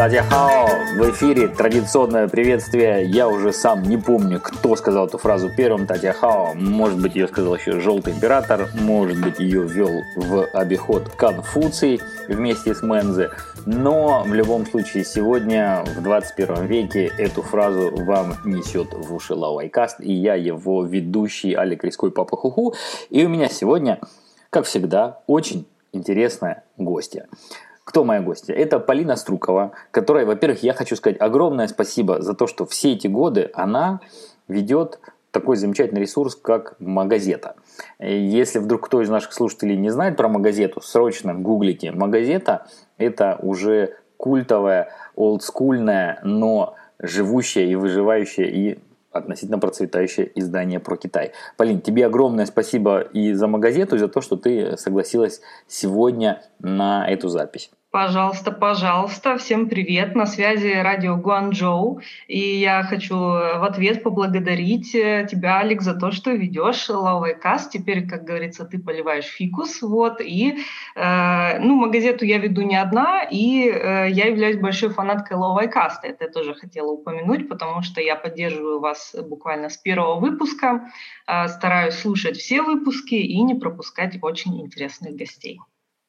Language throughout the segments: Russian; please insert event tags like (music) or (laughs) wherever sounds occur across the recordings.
Тадяхао! В эфире традиционное приветствие. Я уже сам не помню, кто сказал эту фразу первым. Тадяхао. Может быть, ее сказал еще Желтый Император. Может быть, ее ввел в обиход Конфуций вместе с Мензе. Но в любом случае, сегодня, в 21 веке, эту фразу вам несет в уши Лауайкаст. И я его ведущий Алик Риской Папа Хуху. И у меня сегодня, как всегда, очень интересная гостья. Кто моя гостья? Это Полина Струкова, которой, во-первых, я хочу сказать огромное спасибо за то, что все эти годы она ведет такой замечательный ресурс, как Магазета. Если вдруг кто из наших слушателей не знает про Магазету, срочно гуглите. Магазета – это уже культовая, олдскульная, но живущая и выживающая и относительно процветающее издание про Китай. Полин, тебе огромное спасибо и за Магазету, и за то, что ты согласилась сегодня на эту запись. Пожалуйста, пожалуйста. Всем привет. На связи радио Гуанчжоу. И я хочу в ответ поблагодарить э, тебя, Алекс, за то, что ведешь Лавой Каст. Теперь, как говорится, ты поливаешь фикус. Вот. И, э, ну, магазету я веду не одна, и э, я являюсь большой фанаткой Лавой Каста. Это я тоже хотела упомянуть, потому что я поддерживаю вас буквально с первого выпуска. Э, стараюсь слушать все выпуски и не пропускать очень интересных гостей.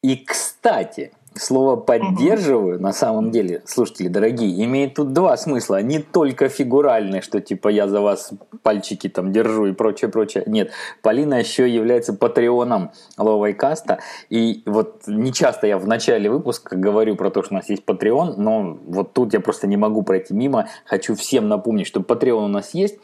И, кстати, Слово «поддерживаю» на самом деле, слушатели дорогие, имеет тут два смысла. Не только фигуральный, что типа я за вас пальчики там держу и прочее, прочее. Нет, Полина еще является патреоном Ловайкаста. И вот не часто я в начале выпуска говорю про то, что у нас есть патреон, но вот тут я просто не могу пройти мимо. Хочу всем напомнить, что патреон у нас есть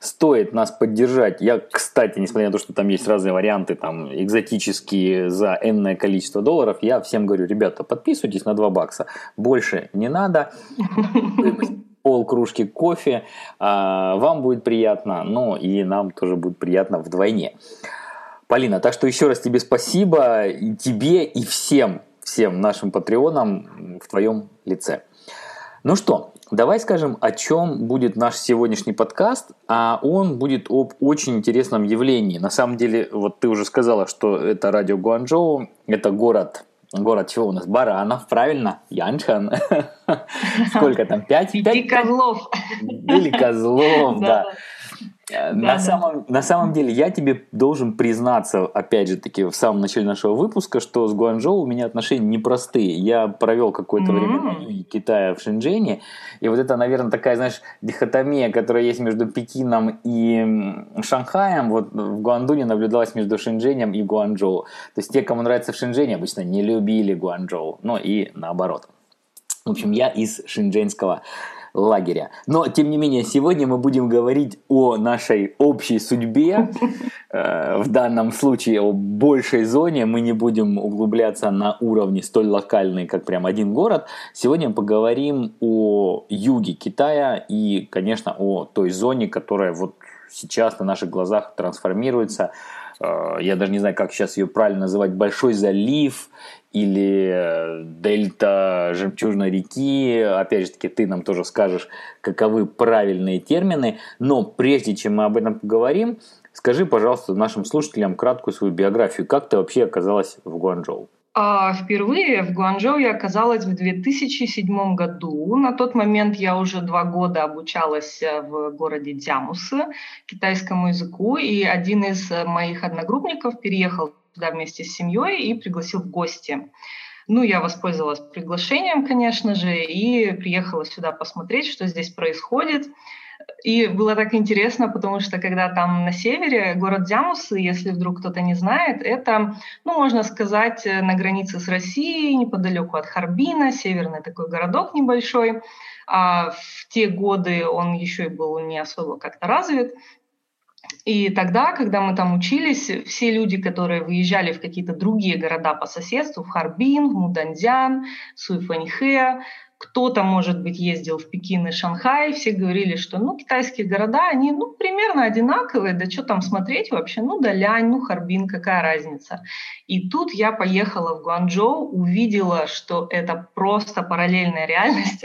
стоит нас поддержать. Я, кстати, несмотря на то, что там есть разные варианты, там, экзотические за энное количество долларов, я всем говорю, ребята, подписывайтесь на 2 бакса. Больше не надо. (laughs) Пол кружки кофе. А, вам будет приятно, но и нам тоже будет приятно вдвойне. Полина, так что еще раз тебе спасибо и тебе, и всем, всем нашим патреонам в твоем лице. Ну что, Давай скажем, о чем будет наш сегодняшний подкаст, а он будет об очень интересном явлении. На самом деле, вот ты уже сказала, что это радио Гуанчжоу, это город Город чего у нас? Баранов, правильно? Янчхан. (laughs) Сколько там? Пять? Пять козлов. Или козлов, (laughs) да. Э, на, да, самом, на самом деле, я тебе должен признаться, опять же таки, в самом начале нашего выпуска, что с Гуанчжоу у меня отношения непростые. Я провел какое-то mm-hmm. время на юге Китая в Шэньчжэне, и вот это, наверное, такая, знаешь, дихотомия, которая есть между Пекином и Шанхаем, вот в Гуандуне наблюдалась между Шэньчжэнем и Гуанчжоу. То есть те, кому нравится в Шэньчжэне, обычно не любили Гуанчжоу, но и наоборот. В общем, я из шэньчжэньского лагеря. Но, тем не менее, сегодня мы будем говорить о нашей общей судьбе. (laughs) Э, в данном случае о большей зоне. Мы не будем углубляться на уровне столь локальный, как прям один город. Сегодня мы поговорим о юге Китая и, конечно, о той зоне, которая вот сейчас на наших глазах трансформируется я даже не знаю, как сейчас ее правильно называть, Большой залив или э, дельта Жемчужной реки. Опять же таки, ты нам тоже скажешь, каковы правильные термины. Но прежде чем мы об этом поговорим, скажи, пожалуйста, нашим слушателям краткую свою биографию. Как ты вообще оказалась в Гуанчжоу? А впервые в Гуанчжоу я оказалась в 2007 году. На тот момент я уже два года обучалась э, в городе Дзямусы китайскому языку, и один из э, моих одногруппников переехал туда вместе с семьей и пригласил в гости. Ну, я воспользовалась приглашением, конечно же, и приехала сюда посмотреть, что здесь происходит. И было так интересно, потому что когда там на севере город Дзямусы, если вдруг кто-то не знает, это, ну, можно сказать, э, на границе с Россией, неподалеку от Харбина, северный такой городок небольшой. А в те годы он еще и был не особо как-то развит. И тогда, когда мы там учились, все люди, которые выезжали в какие-то другие города по соседству, в Харбин, в Муданзян, Суйфаньхэ, кто-то, может быть, ездил в Пекин и Шанхай, все говорили, что, ну, китайские города, они, ну, примерно одинаковые, да что там смотреть вообще, ну, Далянь, ну, Харбин, какая разница. И тут я поехала в Гуанчжоу, увидела, что это просто параллельная реальность.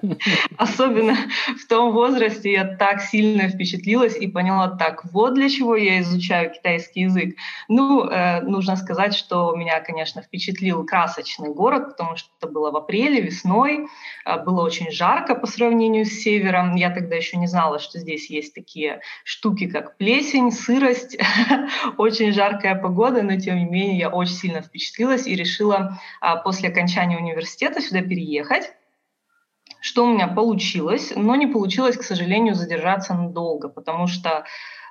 (laughs) Особенно в том возрасте я так сильно впечатлилась и поняла, так, вот для чего я изучаю китайский язык. Ну, э, нужно сказать, что меня, конечно, впечатлил красочный город, потому что это было в апреле, весной, было очень жарко по сравнению с севером. Я тогда еще не знала, что здесь есть такие штуки, как плесень, сырость, (laughs) очень жаркая погода, но тем не менее я очень сильно впечатлилась и решила а, после окончания университета сюда переехать что у меня получилось, но не получилось, к сожалению, задержаться надолго, потому что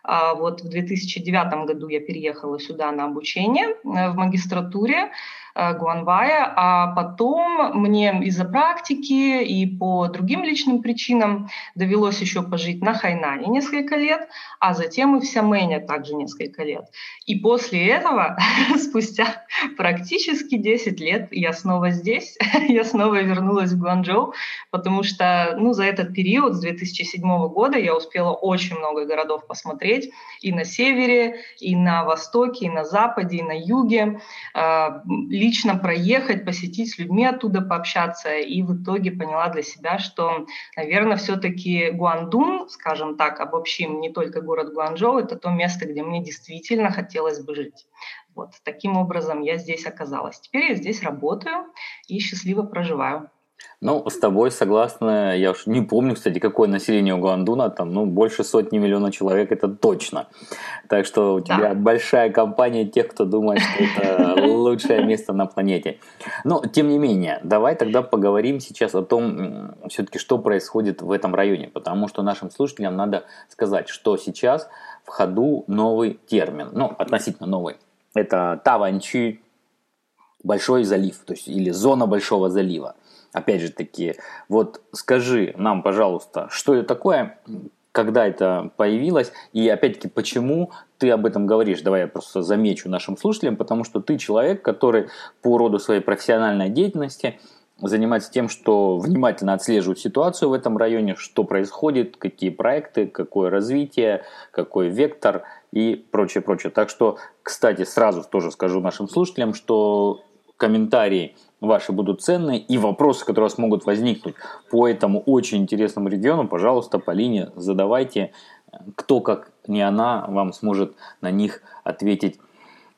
а, вот в 2009 году я переехала сюда на обучение э, в магистратуре. Э, Гуанвая, а потом мне из-за практики и по другим личным причинам довелось еще пожить на Хайнане несколько лет, а затем и в Сямэне также несколько лет. И после этого, (laughs) спустя практически 10 лет, я снова здесь, (laughs) я снова вернулась в Гуанчжоу, потому что ну, за этот период, с 2007 года, я успела очень много городов посмотреть и на севере, и на востоке, и на западе, и на юге э, лично проехать, посетить с людьми оттуда, пообщаться. И в итоге поняла для себя, что, наверное, все-таки Гуандун, скажем так, обобщим не только город Гуанчжоу, это то место, где мне действительно хотелось бы жить. Вот таким образом я здесь оказалась. Теперь я здесь работаю и счастливо проживаю. Ну, с тобой согласна. Я уж не помню, кстати, какое население у Гуандуна. Там, ну, больше сотни миллионов человек, это точно. Так что у тебя да. большая компания тех, кто думает, что это (laughs) лучшее место на планете. Но, тем не менее, давай тогда поговорим сейчас о том, все-таки, что происходит в этом районе. Потому что нашим слушателям надо сказать, что сейчас в ходу новый термин. Ну, относительно новый. Это Таванчи, Большой залив, то есть или зона Большого залива опять же таки, вот скажи нам, пожалуйста, что это такое, когда это появилось, и опять-таки, почему ты об этом говоришь? Давай я просто замечу нашим слушателям, потому что ты человек, который по роду своей профессиональной деятельности занимается тем, что внимательно отслеживает ситуацию в этом районе, что происходит, какие проекты, какое развитие, какой вектор и прочее, прочее. Так что, кстати, сразу тоже скажу нашим слушателям, что комментарии ваши будут ценные, и вопросы, которые у вас могут возникнуть по этому очень интересному региону, пожалуйста, Полине задавайте. Кто, как не она, вам сможет на них ответить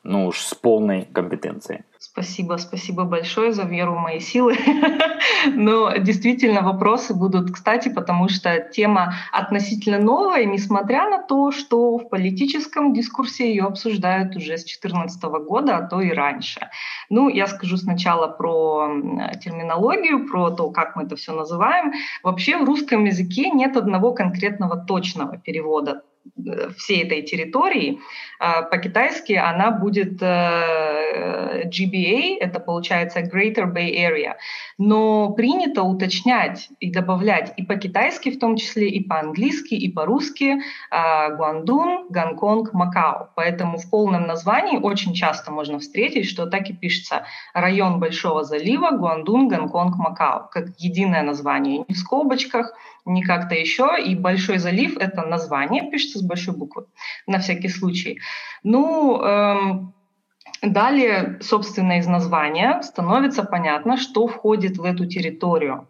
ну уж с полной компетенцией. Спасибо, спасибо большое за веру в мои силы. (laughs) Но действительно вопросы будут кстати, потому что тема относительно новая, несмотря на то, что в политическом дискурсе ее обсуждают уже с 2014 года, а то и раньше. Ну, я скажу сначала про терминологию, про то, как мы это все называем. Вообще в русском языке нет одного конкретного точного перевода всей этой территории, а, по-китайски она будет э, GBA, это получается Greater Bay Area. Но принято уточнять и добавлять и по-китайски в том числе, и по-английски, и по-русски а, Гуандун, Гонконг, Макао. Поэтому в полном названии очень часто можно встретить, что так и пишется район Большого залива Гуандун, Гонконг, Макао, как единое название, не в скобочках, не как-то еще. И Большой залив — это название, пишется с большой буквы, на всякий случай. Ну, эм, Далее, собственно, из названия становится понятно, что входит в эту территорию.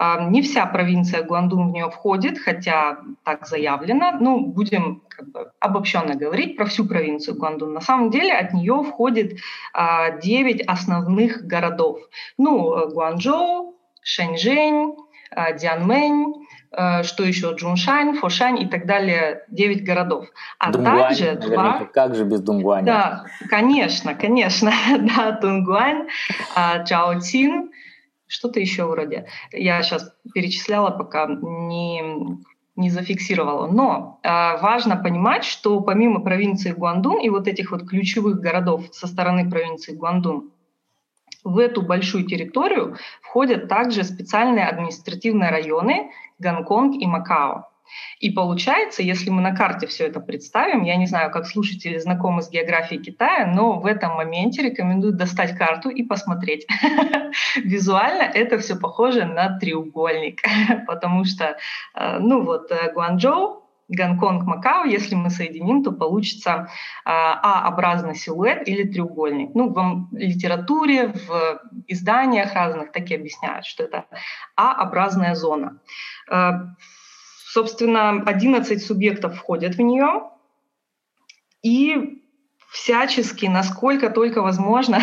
Эм, не вся провинция Гуандун в нее входит, хотя так заявлено. Ну, будем как бы обобщенно говорить про всю провинцию Гуандун. На самом деле от нее входит 9 э, основных городов. Ну, Гуанчжоу, Шэньчжэнь, э, Дианмэнь, Э, что еще, Джуншань, Фошань и так далее, 9 городов. А Дунгуань, также два... Как же без Дунгуаня? Да, конечно, конечно. (laughs) да, Дунгуань, а, Чаотин, что-то еще вроде. Я сейчас перечисляла, пока не, не зафиксировала. Но э, важно понимать, что помимо провинции Гуандун и вот этих вот ключевых городов со стороны провинции Гуандун, в эту большую территорию входят также специальные административные районы Гонконг и Макао. И получается, если мы на карте все это представим, я не знаю, как слушатели знакомы с географией Китая, но в этом моменте рекомендую достать карту и посмотреть. (laughs) Визуально это все похоже на треугольник, (laughs) потому что, э, ну вот, э, Гуанчжоу, Гонконг, Макао, если мы соединим, то получится а, А-образный силуэт или треугольник. Ну, в литературе, в изданиях разных так и объясняют, что это А-образная зона. А, собственно, 11 субъектов входят в нее, и всячески, насколько только возможно,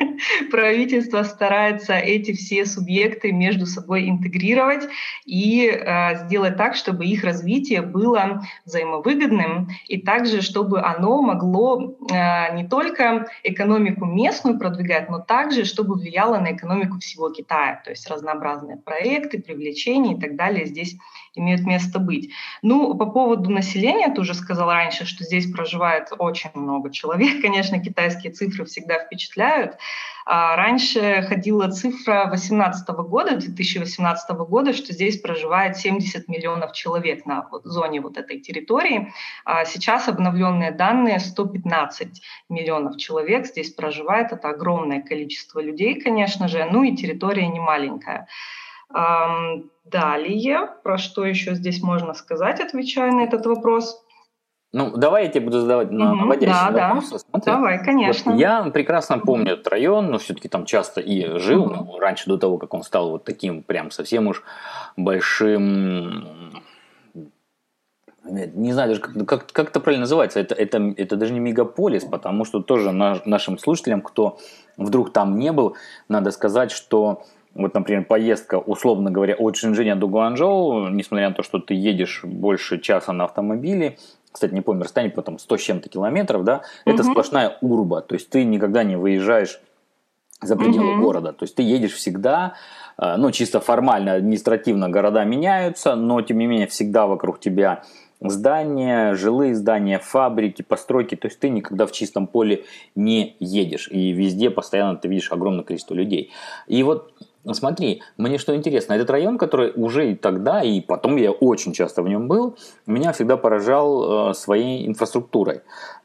(laughs) правительство старается эти все субъекты между собой интегрировать и э, сделать так, чтобы их развитие было взаимовыгодным, и также, чтобы оно могло э, не только экономику местную продвигать, но также, чтобы влияло на экономику всего Китая. То есть разнообразные проекты, привлечения и так далее здесь имеют место быть. Ну, по поводу населения, ты уже сказал раньше, что здесь проживает очень много человек. Конечно, китайские цифры всегда впечатляют. А раньше ходила цифра 2018 года, 2018 года, что здесь проживает 70 миллионов человек на зоне вот этой территории. А сейчас обновленные данные 115 миллионов человек здесь проживает. Это огромное количество людей, конечно же. Ну и территория не маленькая. Далее, про что еще здесь можно сказать, отвечая на этот вопрос? Ну, давай я тебе буду задавать на наводящие да, вопросы. Да. Смотри, давай, конечно. Вот я прекрасно помню этот район, но все-таки там часто и жил, угу. ну, раньше до того, как он стал вот таким прям совсем уж большим не знаю даже, как, как, как это правильно называется, это, это, это даже не мегаполис, потому что тоже наш, нашим слушателям, кто вдруг там не был, надо сказать, что вот, например, поездка, условно говоря, от Шэньчжэня до Гуанчжоу, несмотря на то, что ты едешь больше часа на автомобиле, кстати, не помню, расстояние потом 100 с чем-то километров, да, угу. это сплошная урба, то есть ты никогда не выезжаешь за пределы угу. города, то есть ты едешь всегда, э, ну, чисто формально, административно города меняются, но, тем не менее, всегда вокруг тебя здания, жилые здания, фабрики, постройки, то есть ты никогда в чистом поле не едешь, и везде постоянно ты видишь огромное количество людей. И вот смотри, мне что интересно, этот район, который уже и тогда, и потом я очень часто в нем был, меня всегда поражал э, своей инфраструктурой.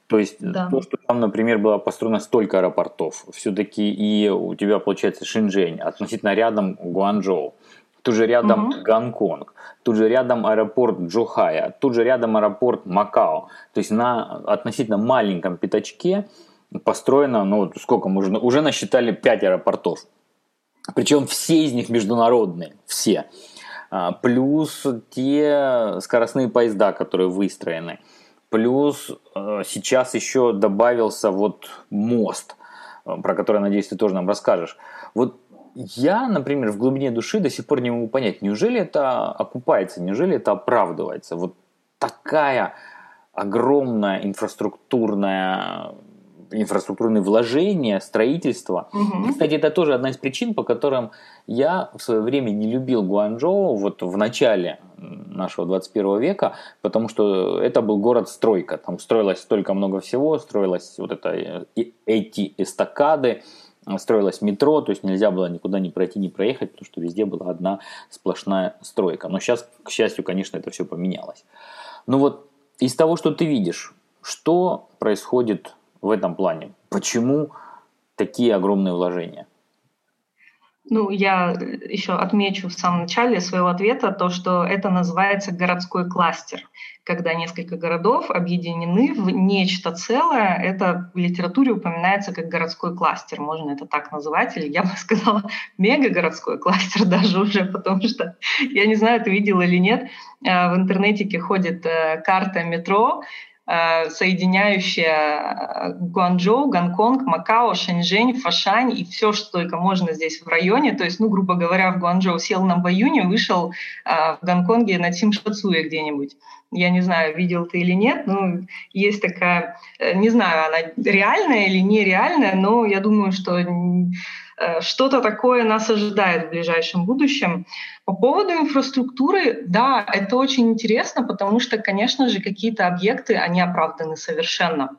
То есть да. то, что там, например, было построено столько аэропортов, все-таки и у тебя получается Шэньчжэнь, относительно рядом Гуанчжоу, тут же рядом угу. Гонконг, тут же рядом аэропорт Джухая, тут же рядом аэропорт Макао. То есть на относительно маленьком пятачке построено, ну сколько можно, уже насчитали 5 аэропортов. Причем все из них международные, все. А, плюс те скоростные поезда, которые выстроены. Плюс э, сейчас еще добавился вот мост, э, про который, надеюсь, ты тоже нам расскажешь. Вот я, например, в глубине души до сих пор не могу понять, неужели это окупается, неужели это оправдывается. Вот такая огромная инфраструктурная инфраструктурные вложения, строительство. Угу. И, кстати, это тоже одна из причин, по которым я в свое время не любил Гуанчжоу вот в начале нашего 21 века, потому что это был город-стройка. Там строилось столько много всего, строилось вот это, э, эти эстакады, строилось метро, то есть нельзя было никуда не пройти, не проехать, потому что везде была одна сплошная стройка. Но сейчас, к счастью, конечно, это все поменялось. Ну вот из того, что ты видишь, что происходит в этом плане? Почему такие огромные вложения? Ну, я еще отмечу в самом начале своего ответа то, что это называется городской кластер, когда несколько городов объединены в нечто целое. Это в литературе упоминается как городской кластер, можно это так называть, или я бы (laughs) сказала мегагородской кластер даже уже, потому что я не знаю, ты видел или нет, э, в интернете ходит э, карта метро, соединяющая э, Гуанчжоу, Гонконг, Макао, Шэньчжэнь, Фашань и все, что только можно здесь в районе. То есть, ну, грубо говоря, в Гуанчжоу сел на Баюне, вышел э, в Гонконге на Цимшацуе где-нибудь. Я не знаю, видел ты или нет, но есть такая, не знаю, она реальная или нереальная, но я думаю, что Э, что-то такое нас ожидает в ближайшем будущем. По поводу инфраструктуры, да, это очень интересно, потому что, конечно же, какие-то объекты, они оправданы совершенно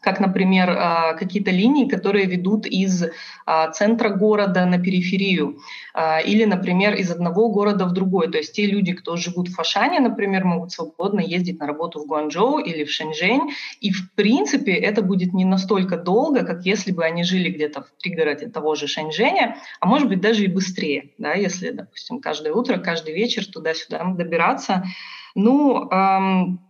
как, например, а, какие-то линии, которые ведут из а, центра города на периферию, а, или, например, из одного города в другой. То есть те люди, кто живут в Фашане, например, могут свободно ездить на работу в Гуанчжоу или в Шэньчжэнь, и, в принципе, это будет не настолько долго, как если бы они жили где-то в пригороде того же Шэньчжэня, а может быть даже и быстрее, да, если, допустим, каждое утро, каждый вечер туда-сюда добираться. Ну, эм,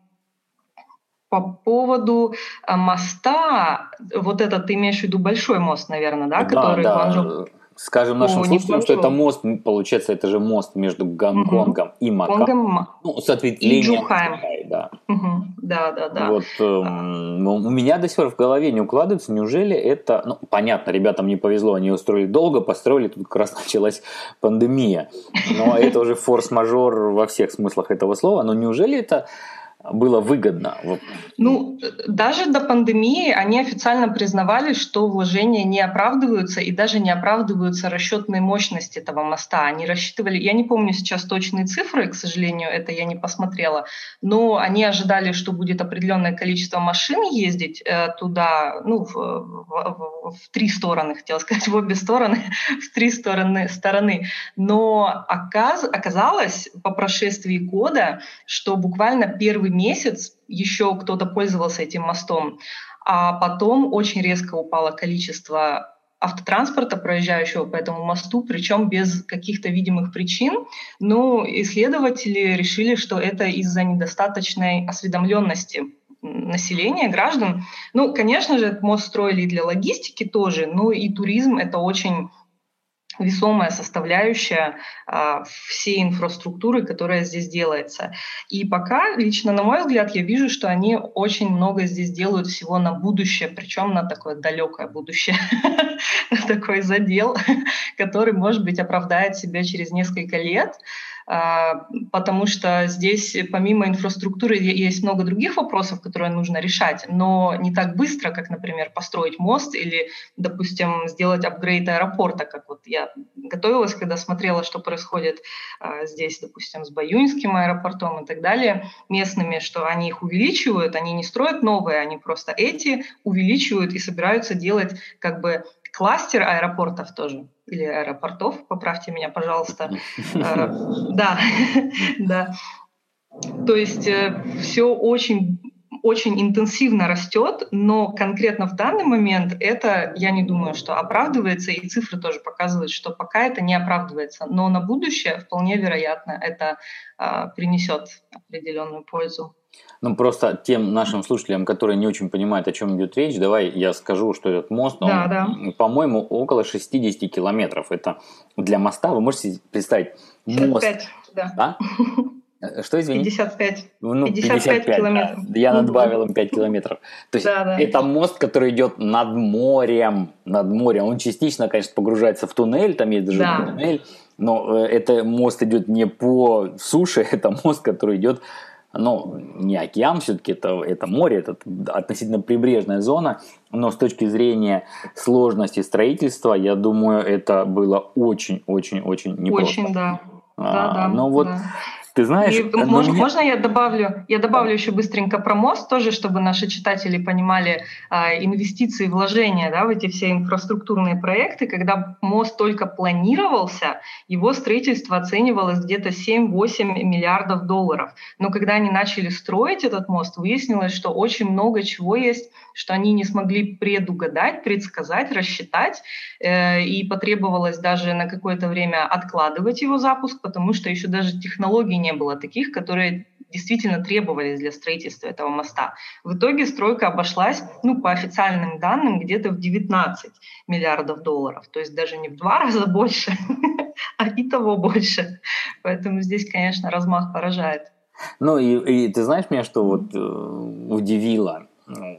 по поводу а, моста, вот этот ты имеешь в виду большой мост, наверное, да, который да. Гуанчжоу... Скажем нашим О, слушателям, что это мост, получается, это же мост между Гонконгом угу. и Макао. Ну, с ответвлением. И да. Угу. да, да, да. Вот эм, у меня до сих пор в голове не укладывается, неужели это, ну, понятно, ребятам не повезло, они устроили долго, построили, тут как раз (laughs) началась пандемия, но это уже форс-мажор во всех смыслах этого слова, но неужели это было выгодно? Ну, даже до пандемии они официально признавали, что вложения не оправдываются и даже не оправдываются расчетные мощности этого моста. Они рассчитывали, я не помню сейчас точные цифры, к сожалению, это я не посмотрела, но они ожидали, что будет определенное количество машин ездить э, туда, ну, в, в, в три стороны, хотела сказать, в обе стороны, (laughs) в три стороны, стороны. Но оказ, оказалось по прошествии года, что буквально первый месяц еще кто-то пользовался этим мостом, а потом очень резко упало количество автотранспорта, проезжающего по этому мосту, причем без каких-то видимых причин. Но исследователи решили, что это из-за недостаточной осведомленности населения, граждан. Ну, конечно же, этот мост строили и для логистики тоже, но и туризм — это очень весомая составляющая а, всей инфраструктуры, которая здесь делается. И пока, лично на мой взгляд, я вижу, что они очень много здесь делают всего на будущее, причем на такое далекое будущее, (laughs) такой задел, (laughs) который, может быть, оправдает себя через несколько лет. А, потому что здесь помимо инфраструктуры есть много других вопросов, которые нужно решать, но не так быстро, как, например, построить мост или, допустим, сделать апгрейд аэропорта, как вот я готовилась, когда смотрела, что происходит а, здесь, допустим, с Баюнским аэропортом и так далее, местными, что они их увеличивают, они не строят новые, они просто эти увеличивают и собираются делать как бы кластер аэропортов тоже или аэропортов, поправьте меня, пожалуйста. (laughs) Э, да, (laughs) да. То есть э, все очень очень интенсивно растет, но конкретно в данный момент это, я не думаю, что оправдывается, и цифры тоже показывают, что пока это не оправдывается, но на будущее вполне вероятно это а, принесет определенную пользу. Ну, просто тем нашим слушателям, которые не очень понимают, о чем идет речь, давай я скажу, что этот мост, он, да, да. по-моему, около 60 километров. Это для моста, вы можете представить, 55, мост. Да. да? (laughs) Э, что, извини? 55. Ну, 55, 55 километров. Да. Я добавил им 5 километров. То есть да, да. это мост, который идет над морем. Над морем. Он частично, конечно, погружается в туннель, там есть даже да. туннель, но э, это мост идет не по суше, (laughs) это мост, который идет ну, не океан, все-таки это, это море, это относительно прибрежная зона, но с точки зрения сложности строительства, я думаю, это было очень-очень-очень непросто. Очень, да. А, да, да. Но вот да. Ты знаешь, и, э, можно, можно я добавлю? Я добавлю еще быстренько про мост тоже, чтобы наши читатели понимали э, инвестиции, вложения да, в эти все инфраструктурные проекты. Когда мост только планировался, его строительство оценивалось где-то 7-8 миллиардов долларов. Но когда они начали строить этот мост, выяснилось, что очень много чего есть, что они не смогли предугадать, предсказать, рассчитать, э, и потребовалось даже на какое-то время откладывать его запуск, потому что еще даже технологии не не было таких, которые действительно требовались для строительства этого моста. В итоге стройка обошлась, ну, по официальным данным, где-то в 19 миллиардов долларов. То есть даже не в два (laughs) раза больше, а и того больше. Поэтому здесь, конечно, размах поражает. Ну и, и ты знаешь меня, что вот э, удивило?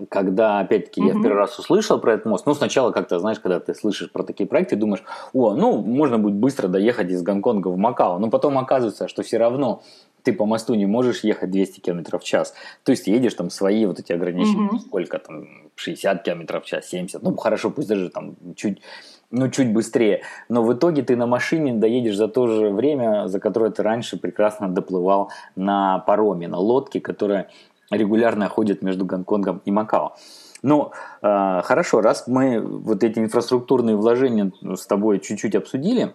Когда, опять-таки, я в первый раз услышал про этот мост, ну, сначала как-то, знаешь, когда ты слышишь про такие проекты, думаешь, о, ну, можно будет быстро доехать из Гонконга в Макао, но потом оказывается, что все равно ты по мосту не можешь ехать 200 км в час. То есть едешь там свои вот эти ограничения, mm сколько там, 60 км в час, 70, ну, хорошо, пусть даже там чуть ну, чуть быстрее. Но в итоге ты на машине доедешь за то же время, за которое ты раньше прекрасно доплывал на пароме, на лодке, которая регулярно ходят между Гонконгом и Макао. Ну, э, хорошо, раз мы вот эти инфраструктурные вложения с тобой чуть-чуть обсудили,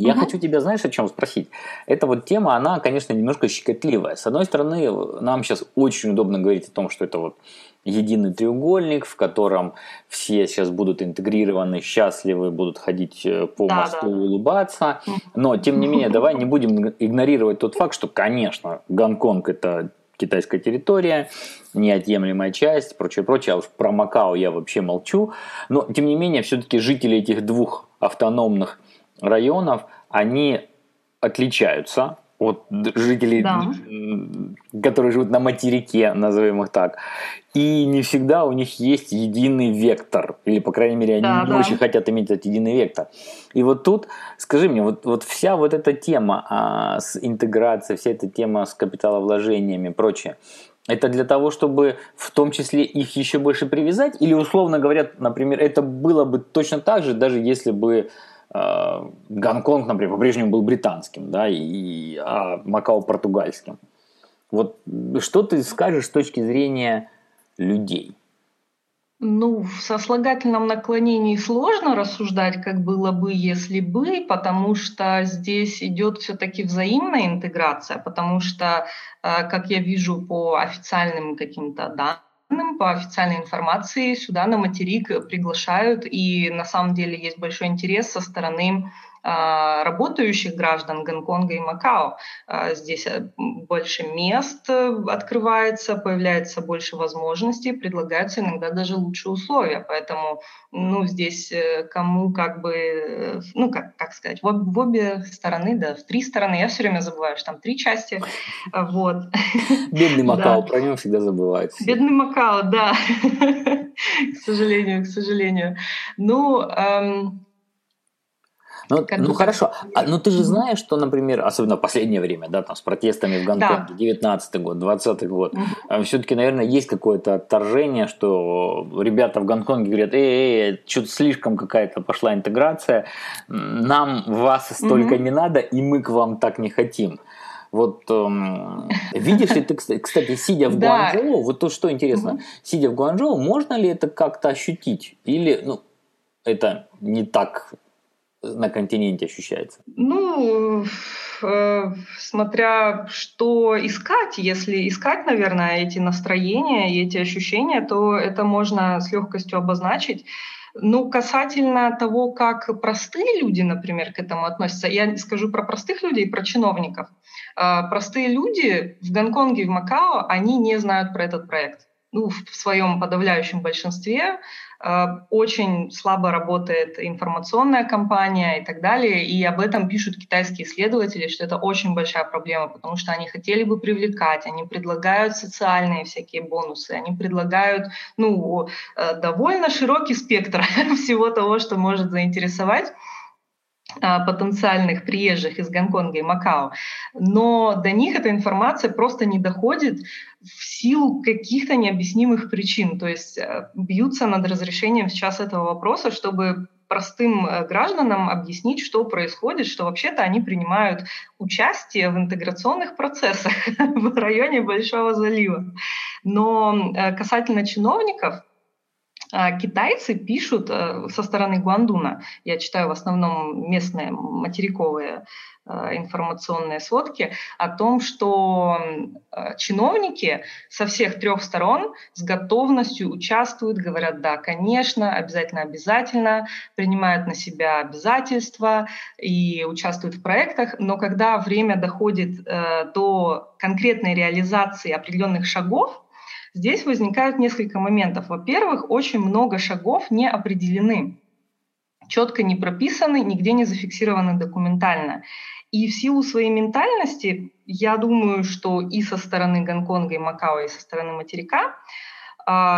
я угу. хочу тебя, знаешь, о чем спросить? Эта вот тема, она, конечно, немножко щекотливая. С одной стороны, нам сейчас очень удобно говорить о том, что это вот единый треугольник, в котором все сейчас будут интегрированы, счастливы, будут ходить э, по да, мосту, да. улыбаться. Но, тем не менее, давай не будем (laughs) игнорировать тот факт, что, конечно, Гонконг – это китайская территория, неотъемлемая часть, прочее, прочее. А уж про Макао я вообще молчу. Но, тем не менее, все-таки жители этих двух автономных районов, они отличаются от жителей, да. которые живут на материке, назовем их так. И не всегда у них есть единый вектор, или, по крайней мере, они да, не да. очень хотят иметь этот единый вектор. И вот тут, скажи мне, вот, вот вся вот эта тема а, с интеграцией, вся эта тема с капиталовложениями и прочее, это для того, чтобы в том числе их еще больше привязать? Или, условно говоря, например, это было бы точно так же, даже если бы Гонконг, например, по-прежнему был британским, да, и, а Макао португальским. Вот что ты скажешь с точки зрения людей? Ну, в сослагательном наклонении сложно рассуждать, как было бы, если бы, потому что здесь идет все-таки взаимная интеграция, потому что, э, как я вижу по официальным каким-то данным, по официальной информации сюда на материк приглашают, и на самом деле есть большой интерес со стороны работающих граждан Гонконга и Макао. А, здесь э, больше мест э, открывается, появляется больше возможностей, предлагаются иногда даже лучшие условия. Поэтому ну, здесь э, кому как бы, ну, как, как сказать, в, в обе стороны, да, в три стороны. Я все время забываю, что там три части. Вот. Бедный (laughs) Макао, про него всегда забывают. Бедный Макао, да. (laughs) К сожалению, к сожалению. Ну, ну, ну хорошо, а, ну ты же знаешь, что, например, особенно в последнее время, да, там с протестами в Гонконге, да. 19 год, 20 год, угу. все-таки, наверное, есть какое-то отторжение, что ребята в Гонконге говорят, эй, эй что-то слишком какая-то пошла интеграция, нам вас столько угу. не надо, и мы к вам так не хотим. Вот эм, видишь ли ты, кстати, сидя в Гуанчжоу, вот то, что интересно, сидя в Гуанчжоу, можно ли это как-то ощутить? Или, ну, это не так на континенте ощущается? Ну, э, смотря что искать. Если искать, наверное, эти настроения и эти ощущения, то это можно с легкостью обозначить. Ну, касательно того, как простые люди, например, к этому относятся, я скажу про простых людей, про чиновников. Э, простые люди в Гонконге и в Макао, они не знают про этот проект. Ну, в своем подавляющем большинстве очень слабо работает информационная кампания и так далее. И об этом пишут китайские исследователи, что это очень большая проблема, потому что они хотели бы привлекать, они предлагают социальные всякие бонусы, они предлагают ну, э, довольно широкий спектр (laughs) всего того, что может заинтересовать потенциальных приезжих из Гонконга и Макао, но до них эта информация просто не доходит в силу каких-то необъяснимых причин. То есть э, бьются над разрешением сейчас этого вопроса, чтобы простым э, гражданам объяснить, что происходит, что вообще-то они принимают участие в интеграционных процессах (laughs) в районе Большого залива. Но э, касательно чиновников, китайцы пишут э, со стороны Гуандуна, я читаю в основном местные материковые э, информационные сводки, о том, что э, чиновники со всех трех сторон с готовностью участвуют, говорят, да, конечно, обязательно, обязательно, принимают на себя обязательства и участвуют в проектах, но когда время доходит до конкретной реализации определенных шагов, Здесь возникают несколько моментов. Во-первых, очень много шагов не определены, четко не прописаны, нигде не зафиксированы документально. И в силу своей ментальности, я думаю, что и со стороны Гонконга и Макао, и со стороны материка,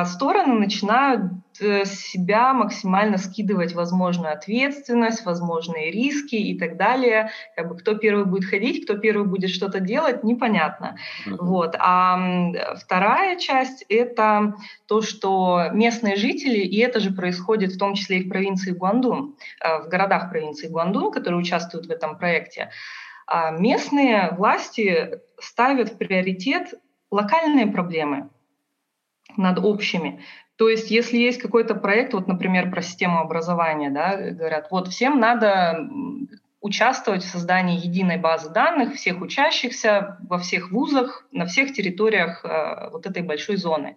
стороны начинают э, себя максимально скидывать возможную ответственность, возможные риски и так далее. Как бы кто первый будет ходить, кто первый будет что-то делать, непонятно. Uh-huh. Вот. А вторая часть — это то, что местные жители, и это же происходит в том числе и в провинции Гуандун, э, в городах провинции Гуандун, которые участвуют в этом проекте, а местные власти ставят в приоритет локальные проблемы, над общими. То есть, если есть какой-то проект, вот, например, про систему образования, да, говорят, вот всем надо участвовать в создании единой базы данных всех учащихся во всех вузах, на всех территориях э, вот этой большой зоны.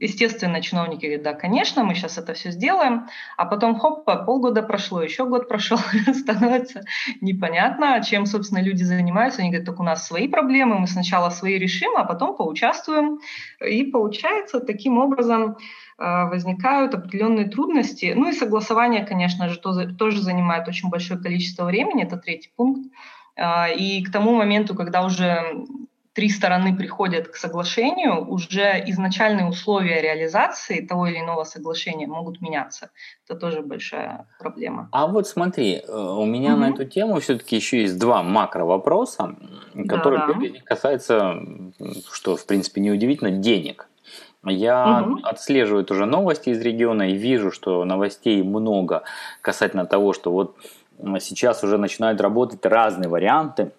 Естественно, чиновники говорят, да, конечно, мы сейчас это все сделаем, а потом, хоп, полгода прошло, еще год прошел, (laughs) становится непонятно, чем, собственно, люди занимаются. Они говорят, так у нас свои проблемы, мы сначала свои решим, а потом поучаствуем. И получается, таким образом э, возникают определенные трудности. Ну и согласование, конечно же, тоже занимает очень большое количество времени, это третий пункт. Э, и к тому моменту, когда уже три стороны приходят к соглашению, уже изначальные условия реализации того или иного соглашения могут меняться. Это тоже большая проблема. А вот смотри, э, у меня угу. на эту тему все-таки еще есть два макро вопроса, которые да, да. касаются, что в принципе неудивительно, денег. Я угу. отслеживаю тоже новости из региона и вижу, что новостей много касательно того, что вот сейчас уже начинают работать разные варианты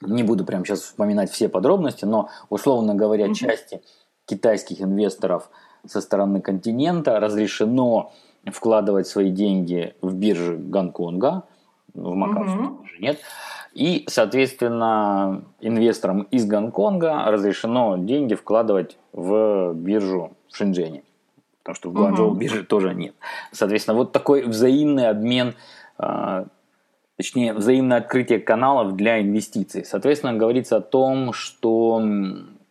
не буду прямо сейчас вспоминать все подробности, но, условно говоря, mm-hmm. части китайских инвесторов со стороны континента разрешено вкладывать свои деньги в биржи Гонконга, в Макао mm-hmm. нет. И, соответственно, инвесторам из Гонконга разрешено деньги вкладывать в биржу в Шэньчжэне. Потому что в Гуанчжоу mm-hmm. биржи тоже нет. Соответственно, вот такой взаимный обмен а, точнее, взаимное открытие каналов для инвестиций. Соответственно, говорится о том, что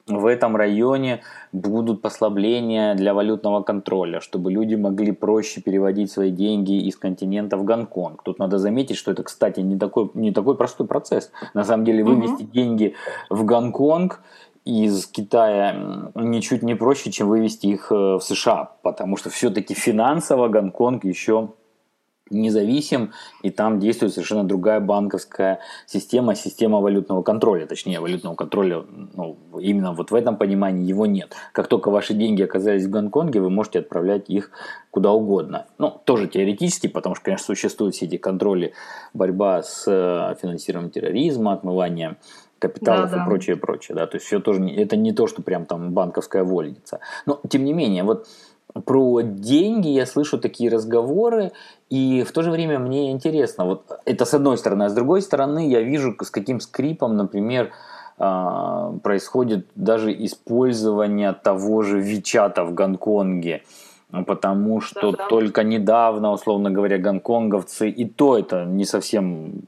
в этом районе будут послабления для валютного контроля, чтобы люди могли проще переводить свои деньги из континента в Гонконг. Тут надо заметить, что это, кстати, не такой, не такой простой процесс. На самом деле вывести угу. деньги в Гонконг из Китая ничуть не проще, чем вывести их э, в США, потому что все-таки финансово Гонконг еще независим, и там действует совершенно другая банковская система, система валютного контроля, точнее валютного контроля, ну, именно вот в этом понимании его нет. Как только ваши деньги оказались в Гонконге, вы можете отправлять их куда угодно. Ну, тоже теоретически, потому что, конечно, существуют все эти контроли, борьба с э, финансированием терроризма, отмывание капиталов да, и да. прочее, прочее, да, то есть все тоже, это не то, что прям там банковская вольница. Но, тем не менее, вот про деньги я слышу такие разговоры, и в то же время мне интересно, вот это с одной стороны, а с другой стороны я вижу, с каким скрипом, например, а, происходит даже использование того же Вичата в Гонконге, потому что да, да. только недавно, условно говоря, гонконговцы, и то это не совсем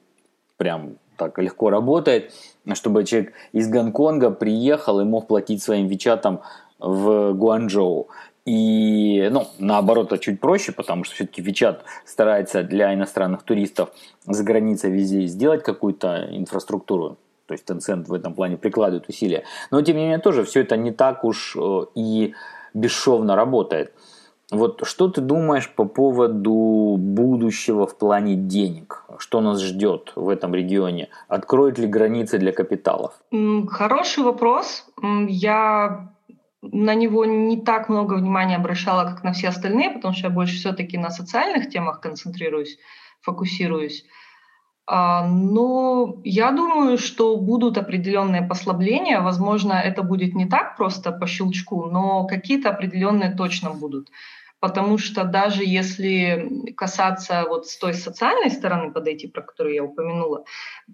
прям так легко работает, чтобы человек из Гонконга приехал и мог платить своим Вичатом в Гуанчжоу. И, ну, наоборот, это чуть проще, потому что все-таки Вичат старается для иностранных туристов за границей везде сделать какую-то инфраструктуру. То есть Tencent в этом плане прикладывает усилия. Но, тем не менее, тоже все это не так уж э, и бесшовно работает. Вот что ты думаешь по поводу будущего в плане денег? Что нас ждет в этом регионе? Откроют ли границы для капиталов? Хороший вопрос. Я на него не так много внимания обращала, как на все остальные, потому что я больше все-таки на социальных темах концентрируюсь, фокусируюсь. А, но я думаю, что будут определенные послабления. Возможно, это будет не так просто по щелчку, но какие-то определенные точно будут потому что даже если касаться вот с той социальной стороны подойти, про которую я упомянула,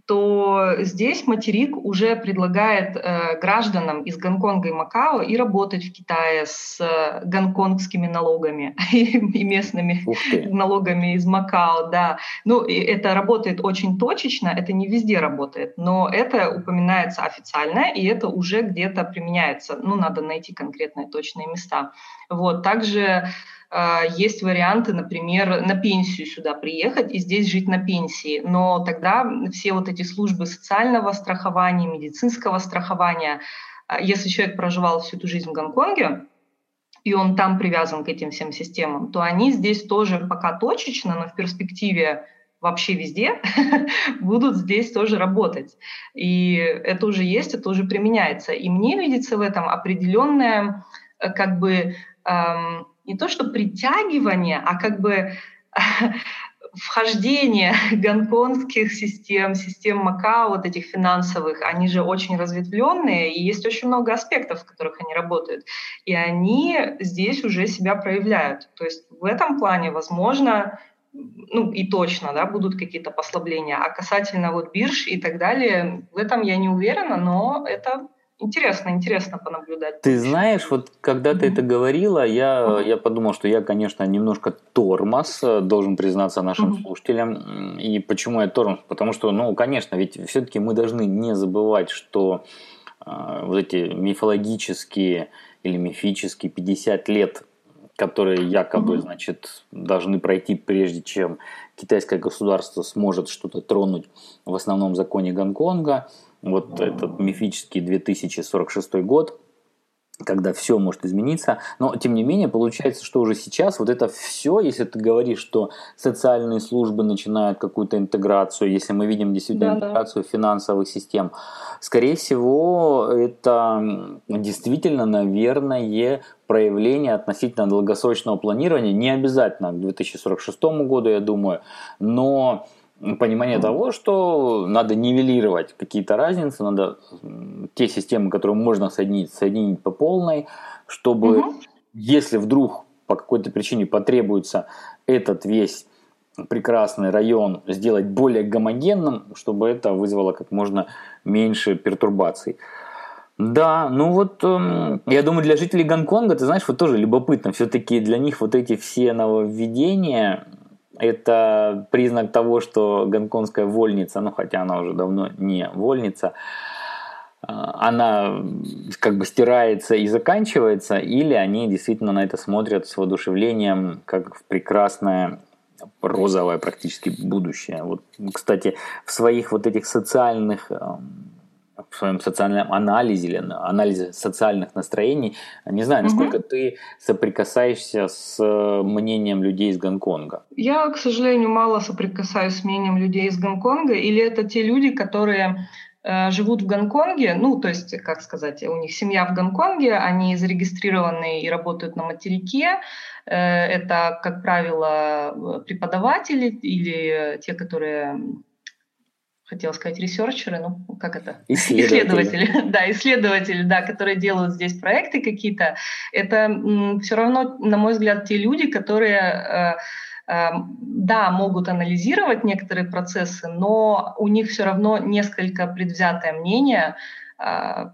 то здесь материк уже предлагает э, гражданам из Гонконга и Макао и работать в Китае с э, гонконгскими налогами (laughs) и местными налогами из Макао, да. Ну, это работает очень точечно, это не везде работает, но это упоминается официально, и это уже где-то применяется. Ну, надо найти конкретные точные места. Вот, также есть варианты, например, на пенсию сюда приехать и здесь жить на пенсии. Но тогда все вот эти службы социального страхования, медицинского страхования, а, если человек проживал всю эту жизнь в Гонконге, и он там привязан к этим всем системам, то они здесь тоже пока точечно, но в перспективе вообще везде (laughs) будут здесь тоже работать. И это уже есть, это уже применяется. И мне видится в этом определенное э, как бы эм, не то что притягивание, а как бы (laughs) вхождение гонконгских систем, систем Макао, вот этих финансовых, они же очень разветвленные, и есть очень много аспектов, в которых они работают. И они здесь уже себя проявляют. То есть в этом плане, возможно, ну и точно, да, будут какие-то послабления. А касательно вот бирж и так далее, в этом я не уверена, но это интересно, интересно понаблюдать. Ты знаешь, вот когда ты это говорила, я, я подумал, что я, конечно, немножко тормоз, э, должен признаться нашим слушателям. И почему я тормоз? Потому что, ну, конечно, ведь все-таки мы должны не забывать, что э, вот эти мифологические или мифические 50 лет которые якобы, значит, должны пройти прежде чем китайское государство сможет что-то тронуть в основном законе Гонконга. Вот этот мифический 2046 год, когда все может измениться. Но, тем не менее, получается, что уже сейчас вот это все, если ты говоришь, что социальные службы начинают какую-то интеграцию, если мы видим действительно да, интеграцию да. финансовых систем, скорее всего, это действительно, наверное, проявление относительно долгосрочного планирования, не обязательно к 2046 году, я думаю, но понимание того, что надо нивелировать какие-то разницы, надо те системы, которые можно соединить, соединить по полной, чтобы угу. если вдруг по какой-то причине потребуется этот весь прекрасный район сделать более гомогенным, чтобы это вызвало как можно меньше пертурбаций. Да, ну вот эм, я думаю, для жителей Гонконга, ты знаешь, вот тоже любопытно, все-таки для них вот эти все нововведения, это признак того, что гонконгская вольница, ну хотя она уже давно не вольница, а, она как бы стирается и заканчивается, или они действительно на это смотрят с воодушевлением, как в прекрасное розовое практически будущее. Вот, кстати, в своих вот этих социальных эм, в своем социальном анализе или анализе социальных настроений. Не знаю, насколько угу. ты соприкасаешься с э, мнением людей из Гонконга. Я, к сожалению, мало соприкасаюсь с мнением людей из Гонконга. Или это те люди, которые э, живут в Гонконге, ну, то есть, как сказать, у них семья в Гонконге, они зарегистрированы и работают на материке. Э, это, как правило, преподаватели или те, которые хотела сказать ресерчеры, ну как это? Исследователи. исследователи. (laughs) Да, исследователи, да, которые делают здесь проекты какие-то. Это все равно, на мой взгляд, те люди, которые э, э, да, могут анализировать некоторые процессы, но у них все равно несколько предвзятое мнение э,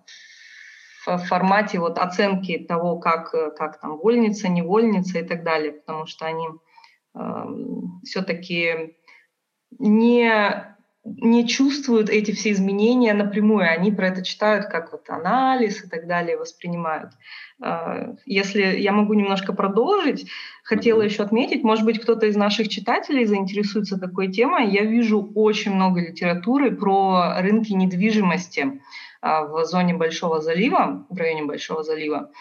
в формате вот оценки того, как, как там вольница, невольница и так далее, потому что они э, все-таки не не чувствуют эти все изменения напрямую, они про это читают как вот анализ и так далее, воспринимают. А, если я могу немножко продолжить, хотела еще отметить, может быть, кто-то из наших читателей заинтересуется такой темой. Я вижу очень много литературы про рынки недвижимости а, в зоне Большого залива, в районе Большого залива.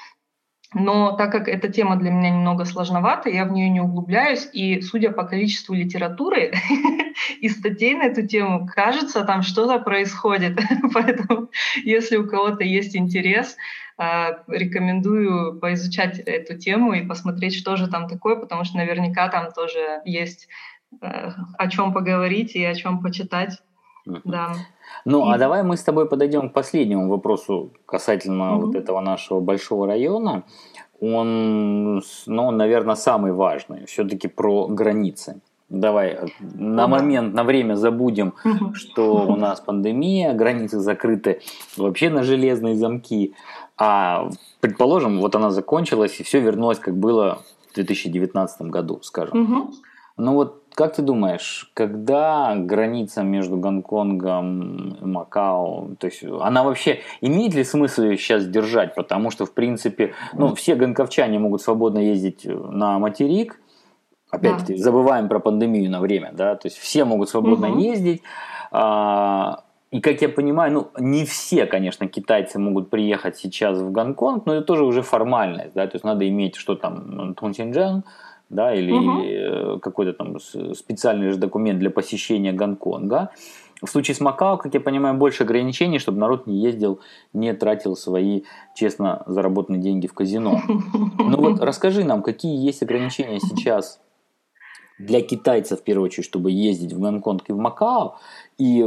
Но так как эта тема для меня немного сложновата, я в нее не углубляюсь. И судя по количеству литературы (laughs) и статей на эту тему, кажется, там что-то происходит. (laughs) Поэтому, если у кого-то есть интерес, а, рекомендую поизучать эту тему и посмотреть, что же там такое, потому что наверняка там тоже есть э, о чем поговорить и о чем почитать. Да. Ну, а давай мы с тобой подойдем к последнему вопросу касательно угу. вот этого нашего большого района. Он, ну, наверное, самый важный. Все-таки про границы. Давай э, на момент, на время забудем, что у нас пандемия, границы закрыты вообще на железные замки. А предположим, вот она закончилась и все вернулось, как было в 2019 году, скажем. Ну вот как ты думаешь, когда граница между Гонконгом и Макао, то есть она вообще имеет ли смысл ее сейчас держать? Потому что, в принципе, ну, все гонковчане могут свободно ездить на материк, опять-таки, да. забываем про пандемию на время, да, то есть все могут свободно угу. ездить, а, и как я понимаю, ну, не все, конечно, китайцы могут приехать сейчас в Гонконг, но это тоже уже формальность, да, то есть надо иметь, что там, Тунсинджан, да, или угу. какой-то там специальный же документ для посещения Гонконга. В случае с Макао, как я понимаю, больше ограничений, чтобы народ не ездил, не тратил свои честно заработанные деньги в казино. Ну вот (laughs) расскажи нам, какие есть ограничения сейчас для китайцев, в первую очередь, чтобы ездить в Гонконг и в Макао, И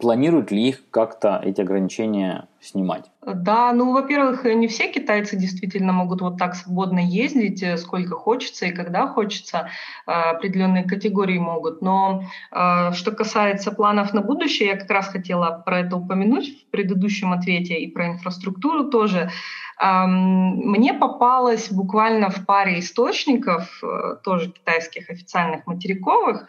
планируют ли их как-то эти ограничения снимать? Да, ну, во-первых, не все китайцы действительно могут вот так свободно ездить, э, сколько хочется и когда хочется. А, определенные категории могут. Но а, что касается планов на будущее, я как раз хотела про это упомянуть в предыдущем ответе и про инфраструктуру тоже. Мне попалось буквально в паре источников, э, тоже китайских официальных материковых, Э,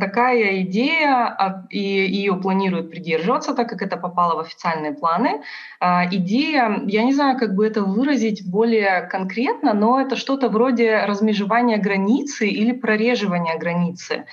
такая идея, а, и ее планируют придерживаться, так как это попало в официальные планы. А, идея, я не знаю, как бы это выразить более конкретно, но это что-то вроде размежевания границы или прореживания границы.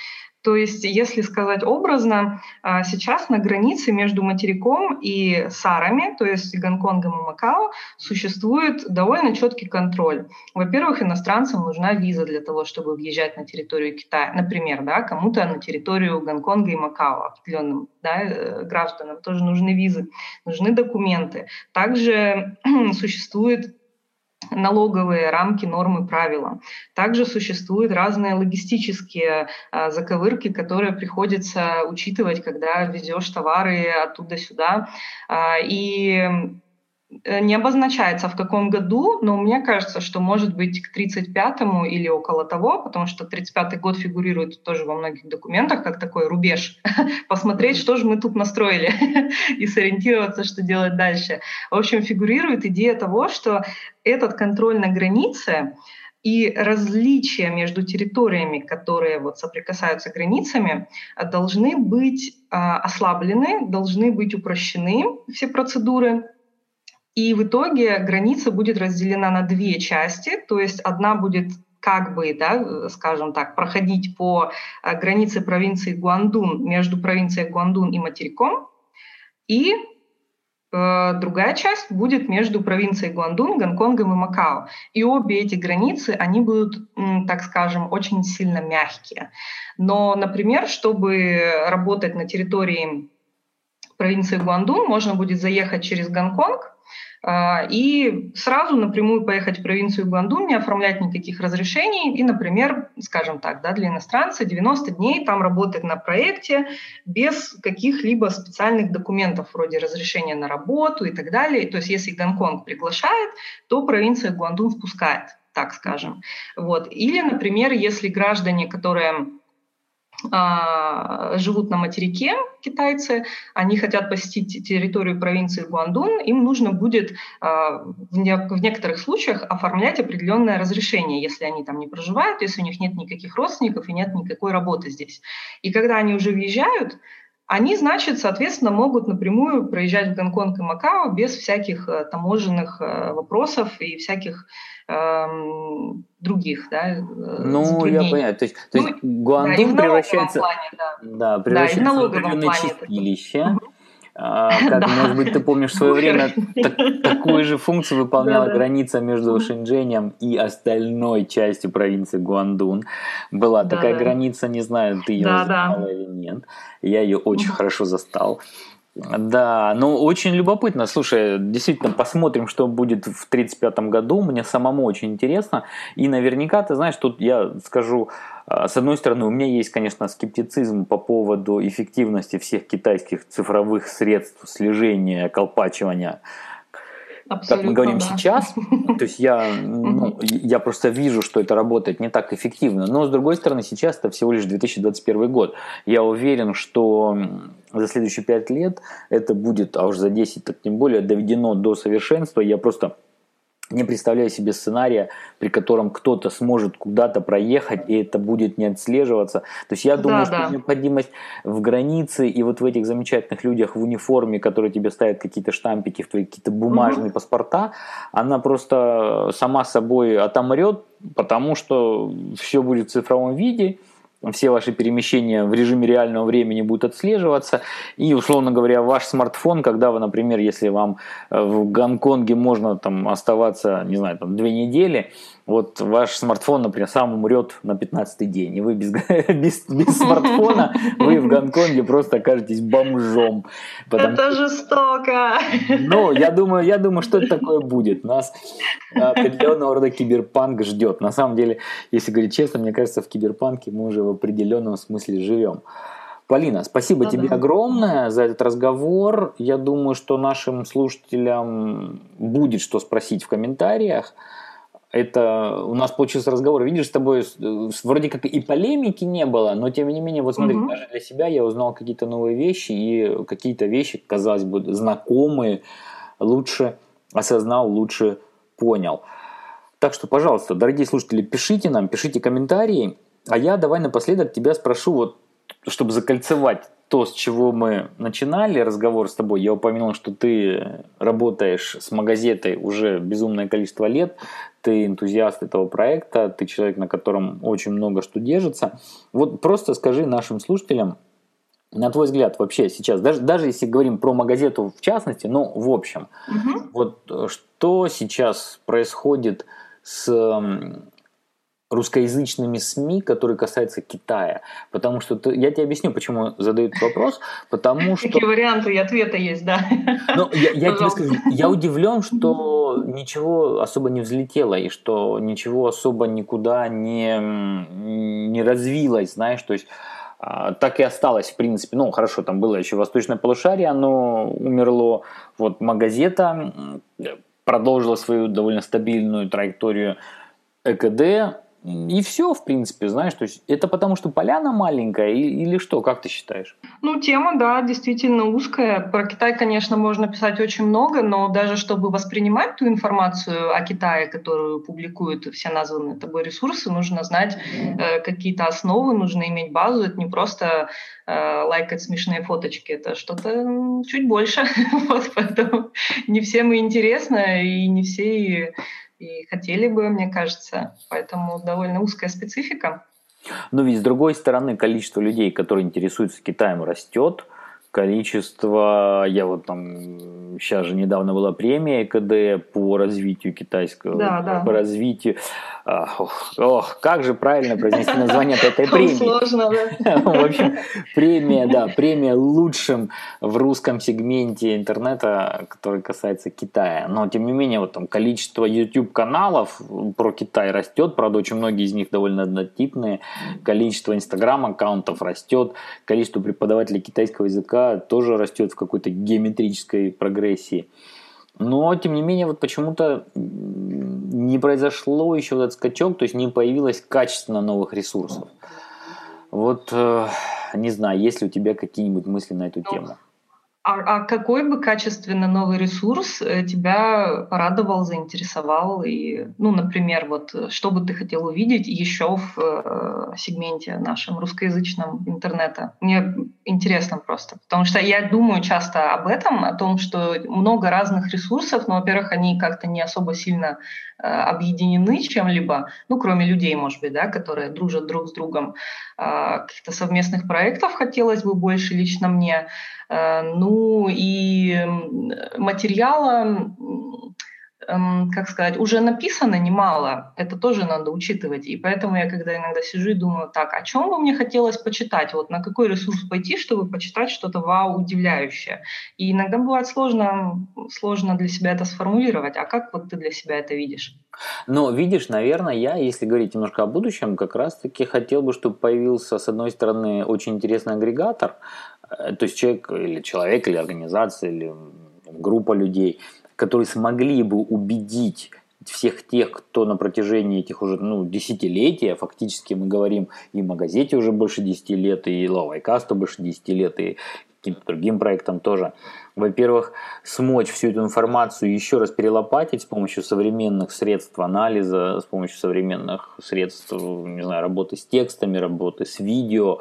То есть, если сказать образно, а, сейчас на границе между материком и Сарами, то есть Гонконгом и Макао, существует довольно четкий контроль. Во-первых, иностранцам нужна виза для того, чтобы въезжать на территорию Китая. Например, да, кому-то на территорию Гонконга и Макао, определенным да, э, гражданам тоже нужны визы, нужны документы. Также (clears throat) существует налоговые рамки, нормы, правила. Также существуют разные логистические а, заковырки, которые приходится учитывать, когда везешь товары оттуда сюда. А, и не обозначается в каком году, но мне кажется, что может быть к 35-му или около того, потому что 35-й год фигурирует тоже во многих документах как такой рубеж. (laughs) Посмотреть, что же мы тут настроили (laughs) и сориентироваться, что делать дальше. В общем, фигурирует идея того, что этот контроль на границе и различия между территориями, которые вот соприкасаются границами, должны быть а, ослаблены, должны быть упрощены все процедуры, и в итоге граница будет разделена на две части, то есть одна будет как бы, да, скажем так, проходить по э, границе провинции Гуандун между провинцией Гуандун и материком, и э, другая часть будет между провинцией Гуандун, Гонконгом и Макао. И обе эти границы, они будут, так скажем, очень сильно мягкие. Но, например, чтобы работать на территории провинции Гуандун, можно будет заехать через Гонконг, и сразу напрямую поехать в провинцию Гуандун, не оформлять никаких разрешений и, например, скажем так, да, для иностранца 90 дней там работать на проекте без каких-либо специальных документов вроде разрешения на работу и так далее. То есть если Гонконг приглашает, то провинция Гуандун впускает, так скажем. Вот. Или, например, если граждане, которые а, живут на материке китайцы, они хотят посетить территорию провинции Гуандун, им нужно будет а, в некоторых случаях оформлять определенное разрешение, если они там не проживают, если у них нет никаких родственников и нет никакой работы здесь. И когда они уже въезжают, они, значит, соответственно, могут напрямую проезжать в Гонконг и Макао без всяких э, таможенных э, вопросов и всяких эм, других, да, э, Ну, я понимаю. То есть, то есть ну, Гуандун да, превращается, плане, да. Да, превращается да, в определенное чистилище. А, как, да. может быть, ты помнишь, в свое время так, такую же функцию выполняла да, граница между Шэньчжэнем и остальной частью провинции Гуандун. Была да, такая да. граница, не знаю, ты ее да, знала да. или нет. Я ее очень хорошо застал. Да, ну очень любопытно. Слушай, действительно, посмотрим, что будет в 1935 году. Мне самому очень интересно. И наверняка, ты знаешь, тут я скажу, а, с одной стороны, у меня есть, конечно, скептицизм по поводу эффективности всех китайских цифровых средств слежения, колпачивания Абсолютно, как мы говорим да. сейчас, то есть я, ну, я просто вижу, что это работает не так эффективно. Но с другой стороны, сейчас это всего лишь 2021 год. Я уверен, что за следующие 5 лет это будет, а уж за 10 так тем более, доведено до совершенства. Я просто не представляю себе сценария, при котором кто-то сможет куда-то проехать, и это будет не отслеживаться. То есть я думаю, да, что да. необходимость в границе и вот в этих замечательных людях в униформе, которые тебе ставят какие-то штампики в твои какие-то бумажные угу. паспорта, она просто сама собой отомрет, потому что все будет в цифровом виде, все ваши перемещения в режиме реального времени будут отслеживаться. И, условно говоря, ваш смартфон, когда вы, например, если вам э, в Гонконге можно там оставаться, не знаю, там две недели, вот ваш смартфон, например, сам умрет на 15-й день, и вы без, (laughs) без, без смартфона, вы в Гонконге просто окажетесь бомжом. Потому... Это жестоко. Ну, я думаю, я думаю, что это такое будет. Нас определенного рода киберпанк ждет. На самом деле, если говорить честно, мне кажется, в киберпанке мы уже в определенном смысле живем. Полина, спасибо да, тебе да. огромное за этот разговор. Я думаю, что нашим слушателям будет что спросить в комментариях. Это у нас получился разговор, видишь, с тобой вроде как и полемики не было, но тем не менее, вот смотри, угу. даже для себя я узнал какие-то новые вещи, и какие-то вещи, казалось бы, знакомые, лучше осознал, лучше понял. Так что, пожалуйста, дорогие слушатели, пишите нам, пишите комментарии, а я давай напоследок тебя спрошу, вот, чтобы закольцевать то, с чего мы начинали разговор с тобой, я упомянул, что ты работаешь с магазетой уже безумное количество лет, ты энтузиаст этого проекта, ты человек, на котором очень много что держится. Вот просто скажи нашим слушателям, на твой взгляд, вообще сейчас, даже, даже если говорим про магазету в частности, но в общем, угу. вот э, что сейчас происходит с русскоязычными СМИ, которые касаются Китая. Потому что ты, я тебе объясню, почему задают вопрос. Потому что... Какие варианты и ответы есть, да. Ну, я, я тебе скажу, я удивлен, что ничего особо не взлетело, и что ничего особо никуда не, не развилось, знаешь, то есть а, так и осталось, в принципе. Ну, хорошо, там было еще восточное полушарие, оно умерло. Вот Магазета продолжила свою довольно стабильную траекторию ЭКД, и все, в принципе, знаешь, то есть это потому, что поляна маленькая или что, как ты считаешь? Ну, тема, да, действительно узкая. Про Китай, конечно, можно писать очень много, но даже чтобы воспринимать ту информацию о Китае, которую публикуют все названные тобой ресурсы, нужно знать э, какие-то основы, нужно иметь базу. Это не просто э, лайкать смешные фоточки, это что-то чуть больше. (laughs) вот, поэтому не всем и интересно, и не все и хотели бы, мне кажется. Поэтому довольно узкая специфика. Но ведь с другой стороны, количество людей, которые интересуются Китаем, растет количество, я вот там, сейчас же недавно была премия КД по развитию китайского, да, да. по развитию, ох, ох, как же правильно произнести название этой премии. Сложно, да. В общем, премия, да, премия лучшим в русском сегменте интернета, который касается Китая. Но, тем не менее, вот там количество YouTube-каналов про Китай растет, правда, очень многие из них довольно однотипные, количество Instagram-аккаунтов растет, количество преподавателей китайского языка тоже растет в какой-то геометрической прогрессии. Но, тем не менее, вот почему-то не произошло еще этот скачок, то есть не появилось качественно новых ресурсов. Вот, э, не знаю, есть ли у тебя какие-нибудь мысли на эту ну, тему? А, а какой бы качественно новый ресурс э, тебя порадовал, заинтересовал? И, ну, например, вот э, что бы ты хотел увидеть еще в э, сегменте нашем русскоязычном интернета? Мне интересно просто, потому что я думаю часто об этом, о том, что много разных ресурсов, но, во-первых, они как-то не особо сильно э, объединены чем-либо, ну, кроме людей, может быть, да, которые дружат друг с другом. Э, каких-то совместных проектов хотелось бы больше лично мне. Э, ну и материала, как сказать, уже написано немало, это тоже надо учитывать. И поэтому я когда иногда сижу и думаю, так, о чем бы мне хотелось почитать, вот на какой ресурс пойти, чтобы почитать что-то вау, удивляющее. И иногда бывает сложно, сложно для себя это сформулировать. А как вот ты для себя это видишь? Ну, видишь, наверное, я, если говорить немножко о будущем, как раз-таки хотел бы, чтобы появился, с одной стороны, очень интересный агрегатор, Э, то есть человек или человек, или организация, или группа людей, которые смогли бы убедить всех тех, кто на протяжении этих уже ну, десятилетий, а фактически мы говорим и в Магазете уже больше 10 лет, и Лавайкасту больше 10 лет, и каким-то другим проектам тоже, во-первых, смочь всю эту информацию еще раз перелопатить с помощью современных средств анализа, с помощью современных средств, не знаю, работы с текстами, работы с видео.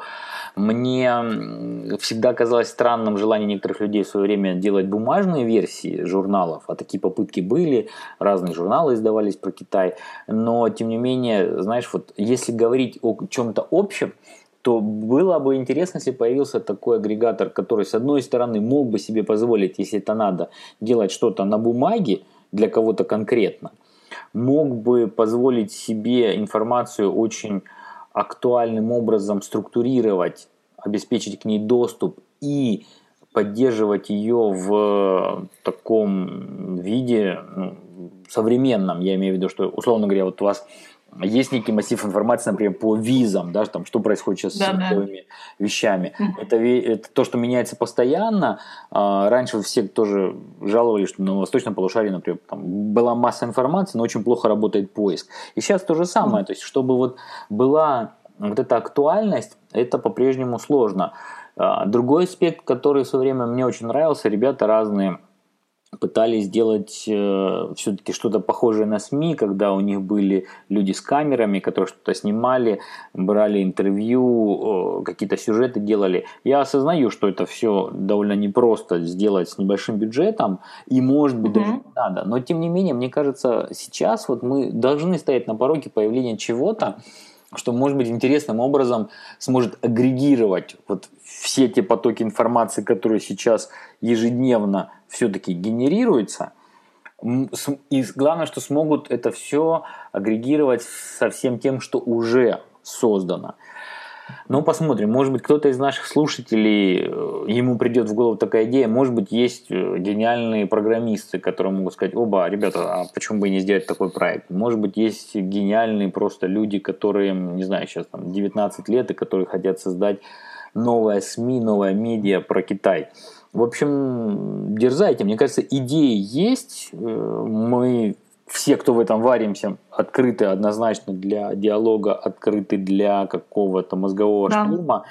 Мне всегда казалось странным желание некоторых людей в свое время делать бумажные версии журналов, а такие попытки были, разные журналы издавались про Китай, но тем не менее, знаешь, вот если говорить о чем-то общем, то было бы интересно, если появился такой агрегатор, который, с одной стороны, мог бы себе позволить, если это надо, делать что-то на бумаге для кого-то конкретно, мог бы позволить себе информацию очень актуальным образом структурировать, обеспечить к ней доступ и поддерживать ее в таком виде ну, современном. Я имею в виду, что, условно говоря, вот у вас есть некий массив информации, например, по визам, да, там, что происходит сейчас да, с новыми да. вещами. Это, это то, что меняется постоянно. А, раньше все тоже жаловались, что на восточном полушарии, например, там была масса информации, но очень плохо работает поиск. И сейчас то же самое. То есть, чтобы вот была вот эта актуальность, это по-прежнему сложно. А, другой аспект, который в свое время мне очень нравился, ребята разные пытались сделать э, все-таки что-то похожее на СМИ, когда у них были люди с камерами, которые что-то снимали, брали интервью, э, какие-то сюжеты делали. Я осознаю, что это все довольно непросто сделать с небольшим бюджетом, и может быть mm-hmm. даже не надо. Но тем не менее, мне кажется, сейчас вот мы должны стоять на пороге появления чего-то, что, может быть, интересным образом сможет агрегировать вот все те потоки информации, которые сейчас ежедневно все-таки генерируются, и главное, что смогут это все агрегировать со всем тем, что уже создано. Ну, посмотрим. Может быть, кто-то из наших слушателей, э, ему придет в голову такая идея. Может быть, есть э, гениальные программисты, которые могут сказать, оба, ребята, а почему бы не сделать такой проект? Может быть, есть гениальные просто люди, которые, не знаю, сейчас там 19 лет, и которые хотят создать новое СМИ, новое медиа про Китай. В общем, дерзайте. Мне кажется, идеи есть. Э, мы все, кто в этом варимся, открыты однозначно для диалога, открыты для какого-то мозгового да. штурма.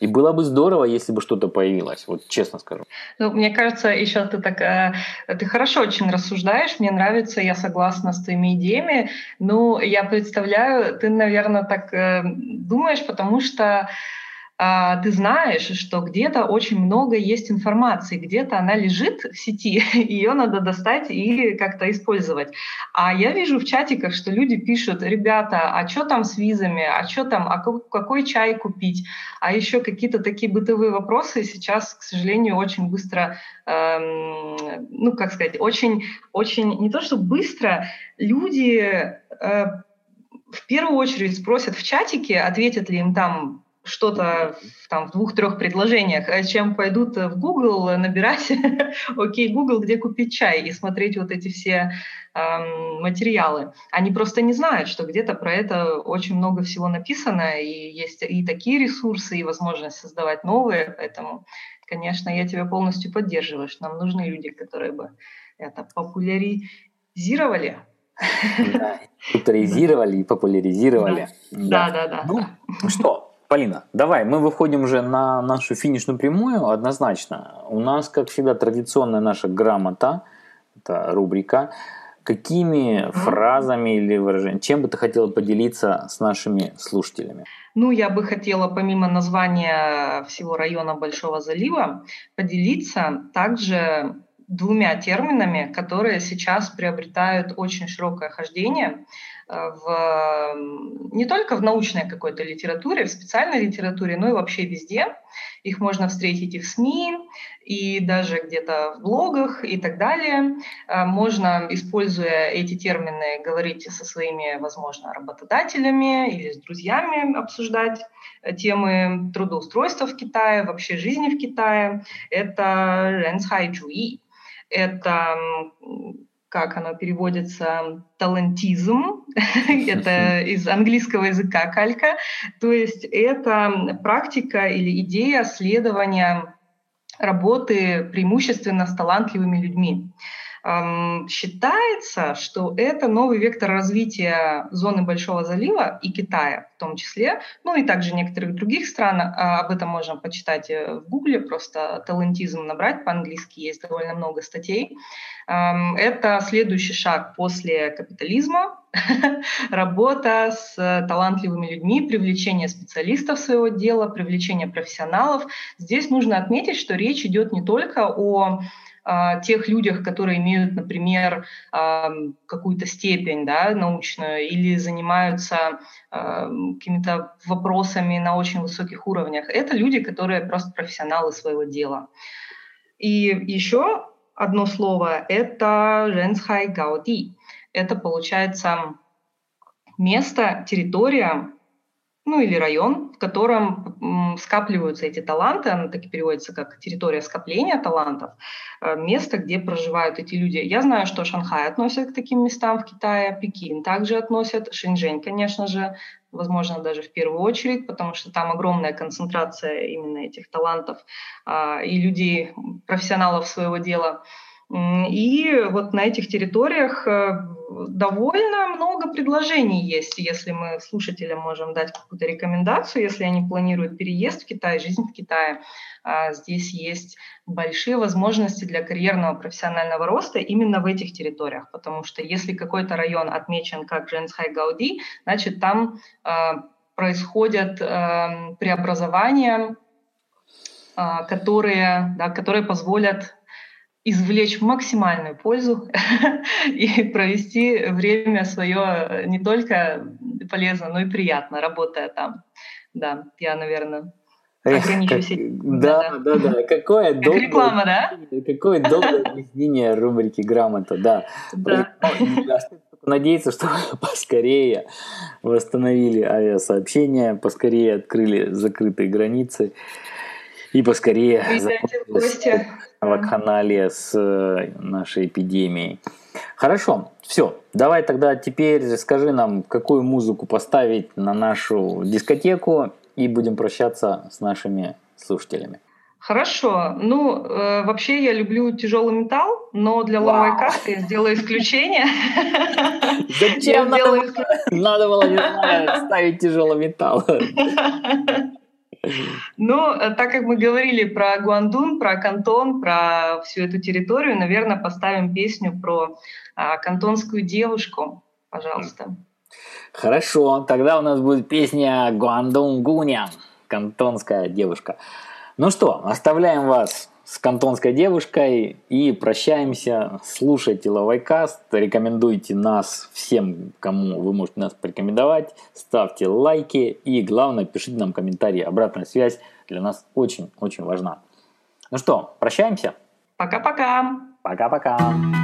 И было бы здорово, если бы что-то появилось, вот честно скажу. Ну, мне кажется, еще ты так, э, ты хорошо очень рассуждаешь, мне нравится, я согласна с твоими идеями. Ну, я представляю, ты, наверное, так э, думаешь, потому что ты знаешь, что где-то очень много есть информации, где-то она лежит в сети, (laughs) ее надо достать и как-то использовать. А я вижу в чатиках, что люди пишут, ребята, а что там с визами, а что там, а какой чай купить, а еще какие-то такие бытовые вопросы сейчас, к сожалению, очень быстро, эм, ну как сказать, очень, очень не то что быстро, люди э, в первую очередь спросят в чатике, ответят ли им там что-то там в двух-трех предложениях, э, чем пойдут в Google набирать, (laughs) окей, Google, где купить чай, и смотреть вот эти все эм, материалы. Они просто не знают, что где-то про это очень много всего написано, и есть и такие ресурсы, и возможность создавать новые, поэтому, конечно, я тебя полностью поддерживаю, что нам нужны люди, которые бы это популяризировали, популяризировали (laughs) и популяризировали. Да, да, да. Ну что, Полина, давай, мы выходим уже на нашу финишную прямую однозначно. У нас, как всегда, традиционная наша грамота, это рубрика. Какими фразами или выражениями, чем бы ты хотела поделиться с нашими слушателями? Ну, я бы хотела, помимо названия всего района Большого залива, поделиться также двумя терминами, которые сейчас приобретают очень широкое хождение – в, не только в научной какой-то литературе, в специальной литературе, но и вообще везде. Их можно встретить и в СМИ, и даже где-то в блогах и так далее. Э, можно, используя эти термины, говорить со своими, возможно, работодателями или с друзьями, обсуждать э, темы трудоустройства в Китае, вообще жизни в Китае. Это ренцхайчуи. Это как оно переводится, талантизм, (laughs) это из английского языка калька, то есть это практика или идея следования работы преимущественно с талантливыми людьми. Считается, что это новый вектор развития зоны Большого залива и Китая в том числе, ну и также некоторых других стран. А, об этом можно почитать э, в Гугле, просто талантизм набрать по-английски, есть довольно много статей. Это следующий шаг после капитализма, (laughs) работа с талантливыми людьми, привлечение специалистов своего дела, привлечение профессионалов. Здесь нужно отметить, что речь идет не только о а, тех людях, которые имеют, например, а, какую-то степень да, научную или занимаются а, какими-то вопросами на очень высоких уровнях. Это люди, которые просто профессионалы своего дела. И еще одно слово – это «женсхай гауди». Это, получается, место, территория, ну или район, в котором скапливаются эти таланты, оно так и переводится как территория скопления талантов, э, место, где проживают эти люди. Я знаю, что Шанхай относят к таким местам в Китае, Пекин также относят, Шэньчжэнь, конечно же, возможно, даже в первую очередь, потому что там огромная концентрация именно этих талантов а, и людей, профессионалов своего дела. И вот на этих территориях э, довольно много предложений есть, если мы слушателям можем дать какую-то рекомендацию, если они планируют переезд в Китай, жизнь в Китае. А, здесь есть большие возможности для карьерного профессионального роста именно в этих территориях, потому что если какой-то район отмечен как Женсхай Гауди, значит там а, происходят эм, преобразования, а, которые, да, которые позволят извлечь максимальную пользу (laughs) и провести время свое не только полезно, но и приятно, работая там. Да, я, наверное, ограничусь этим. Да, да, да. Какое долгое, реклама, да? Какое долгое объяснение рубрики «Грамота», да. да. Надеяться, что (laughs) поскорее восстановили авиасообщение, поскорее открыли закрытые границы и поскорее закончилось вакханалия с э, нашей эпидемией. Хорошо, все. Давай тогда теперь скажи нам, какую музыку поставить на нашу дискотеку, и будем прощаться с нашими слушателями. Хорошо. Ну, э, вообще я люблю тяжелый металл, но для лавой касты я сделаю исключение. (laughs) Зачем надо было ставить тяжелый металл? (laughs) Ну, так как мы говорили про Гуандун, про Кантон, про всю эту территорию, наверное, поставим песню про а, кантонскую девушку. Пожалуйста. Хорошо, тогда у нас будет песня Гуандун Гуня, кантонская девушка. Ну что, оставляем вас с кантонской девушкой и прощаемся. Слушайте Лавайкаст, рекомендуйте нас всем, кому вы можете нас порекомендовать, ставьте лайки и главное пишите нам комментарии. Обратная связь для нас очень-очень важна. Ну что, прощаемся? Пока-пока. Пока-пока.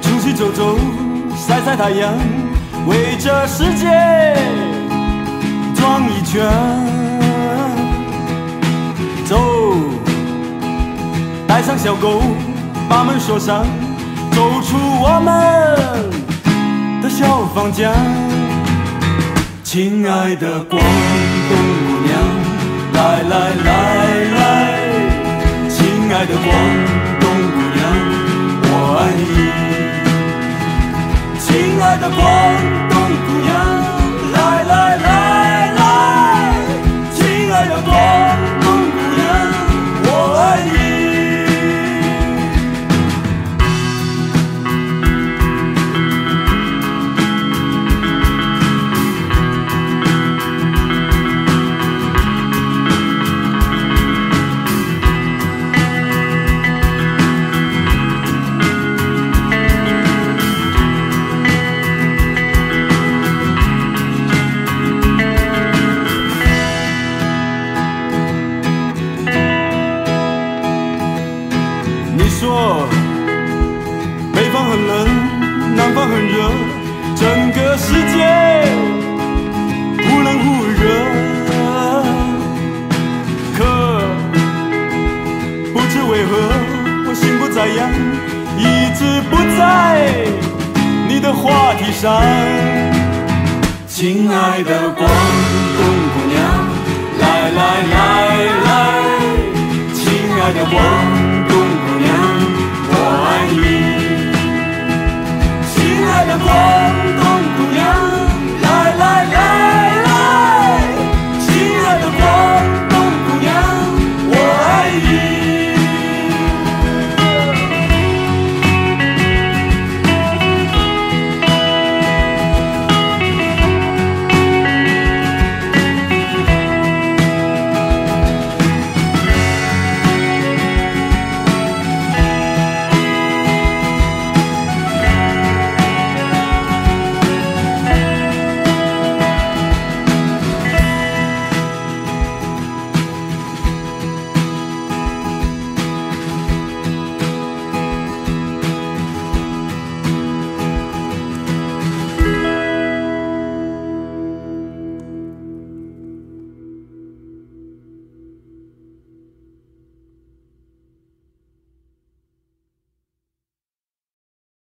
出去走走，晒晒太阳，围着世界转一圈。走，带上小狗，把门锁上，走出我们的小房间。亲爱的广东姑娘，来来来来，亲爱的广。你，亲爱的广东姑娘，来来来来，亲爱的广东姑娘，我爱你。